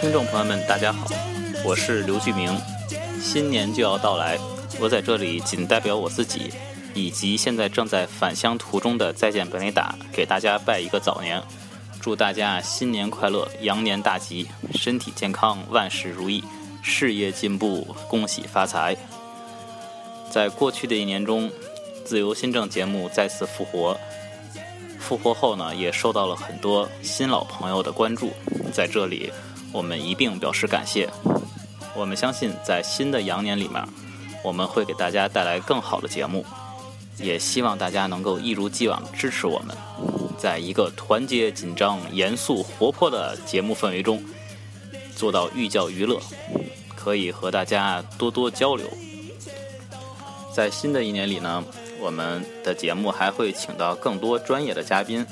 听众朋友们，大家好，我是刘巨明。新年就要到来，我在这里仅代表我自己，以及现在正在返乡途中的再见本雷达，给大家拜一个早年，祝大家新年快乐，羊年大吉，身体健康，万事如意，事业进步，恭喜发财。在过去的一年中，自由新政节目再次复活。复活后呢，也受到了很多新老朋友的关注，在这里我们一并表示感谢。我们相信，在新的羊年里面，我们会给大家带来更好的节目，也希望大家能够一如既往支持我们，在一个团结、紧张、严肃、活泼的节目氛围中，做到寓教于乐，可以和大家多多交流。在新的一年里呢。我们的节目还会请到更多专业的嘉宾，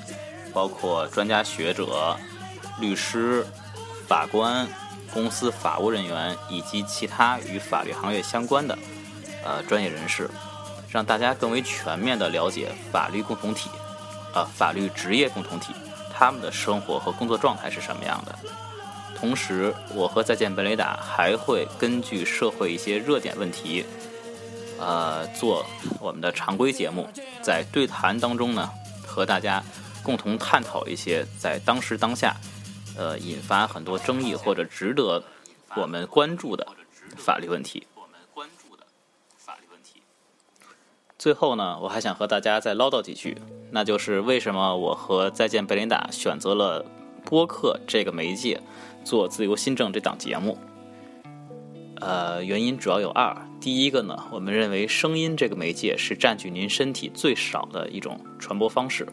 包括专家学者、律师、法官、公司法务人员以及其他与法律行业相关的呃专业人士，让大家更为全面的了解法律共同体，呃法律职业共同体他们的生活和工作状态是什么样的。同时，我和再见本雷达还会根据社会一些热点问题。呃，做我们的常规节目，在对谈当中呢，和大家共同探讨一些在当时当下，呃，引发很多争议或者值得我们关注的法律问题。最后呢，我还想和大家再唠叨几句，那就是为什么我和再见贝琳达选择了播客这个媒介做自由新政这档节目。呃，原因主要有二。第一个呢，我们认为声音这个媒介是占据您身体最少的一种传播方式，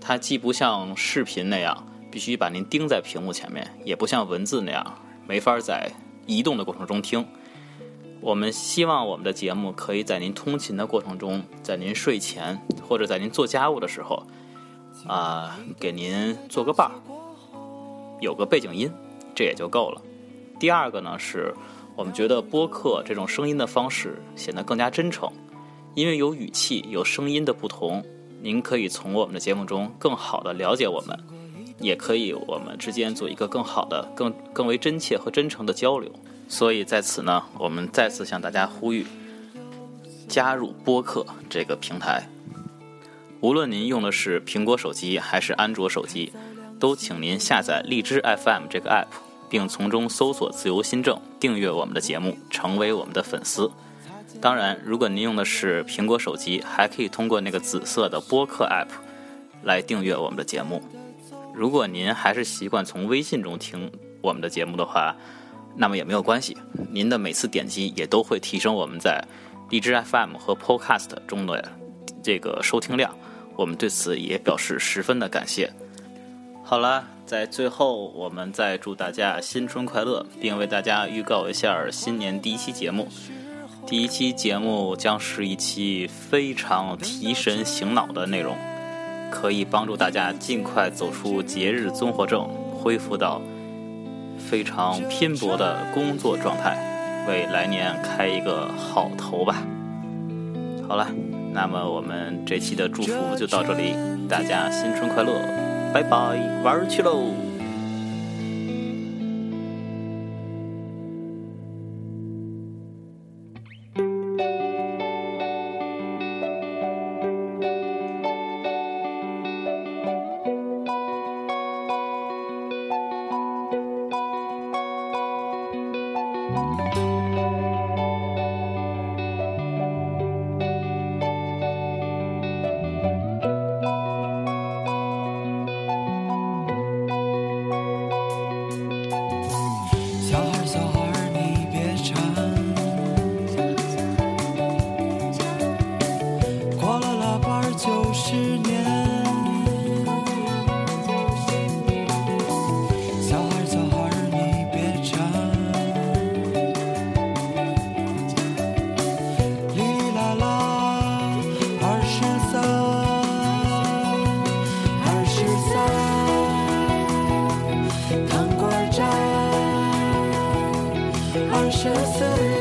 它既不像视频那样必须把您盯在屏幕前面，也不像文字那样没法在移动的过程中听。我们希望我们的节目可以在您通勤的过程中，在您睡前或者在您做家务的时候，啊，给您做个伴儿，有个背景音，这也就够了。第二个呢是。我们觉得播客这种声音的方式显得更加真诚，因为有语气、有声音的不同，您可以从我们的节目中更好的了解我们，也可以我们之间做一个更好的、更更为真切和真诚的交流。所以在此呢，我们再次向大家呼吁，加入播客这个平台。无论您用的是苹果手机还是安卓手机，都请您下载荔枝 FM 这个 app。并从中搜索“自由新政”，订阅我们的节目，成为我们的粉丝。当然，如果您用的是苹果手机，还可以通过那个紫色的播客 App 来订阅我们的节目。如果您还是习惯从微信中听我们的节目的话，那么也没有关系，您的每次点击也都会提升我们在荔枝 FM 和 Podcast 中的这个收听量。我们对此也表示十分的感谢。好了。在最后，我们再祝大家新春快乐，并为大家预告一下新年第一期节目。第一期节目将是一期非常提神醒脑的内容，可以帮助大家尽快走出节日综合症，恢复到非常拼搏的工作状态，为来年开一个好头吧。好了，那么我们这期的祝福就到这里，大家新春快乐！拜拜，玩去喽！pressure through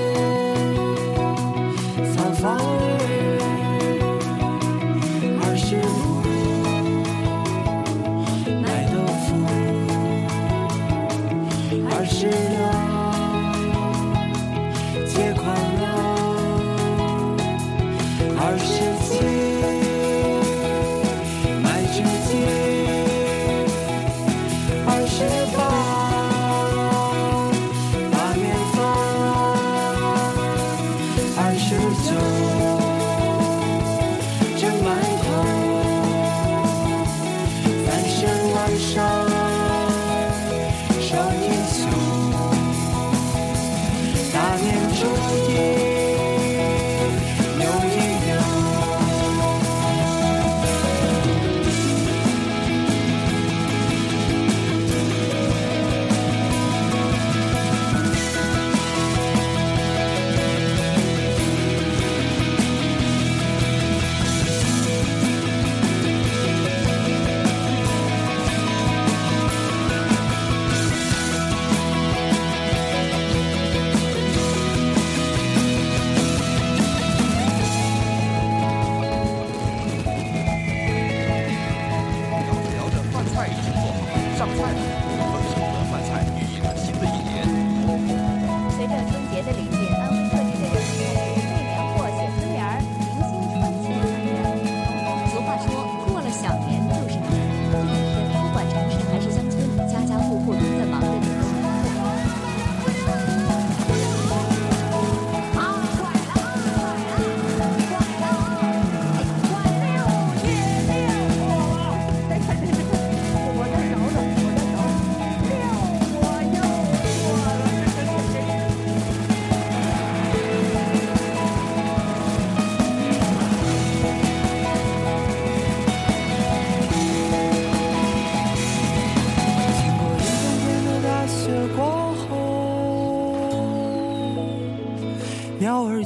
爱上。上菜.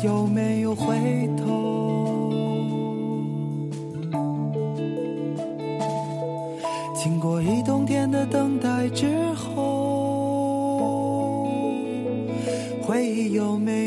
有没有回头？经过一冬天的等待之后。回忆有没有？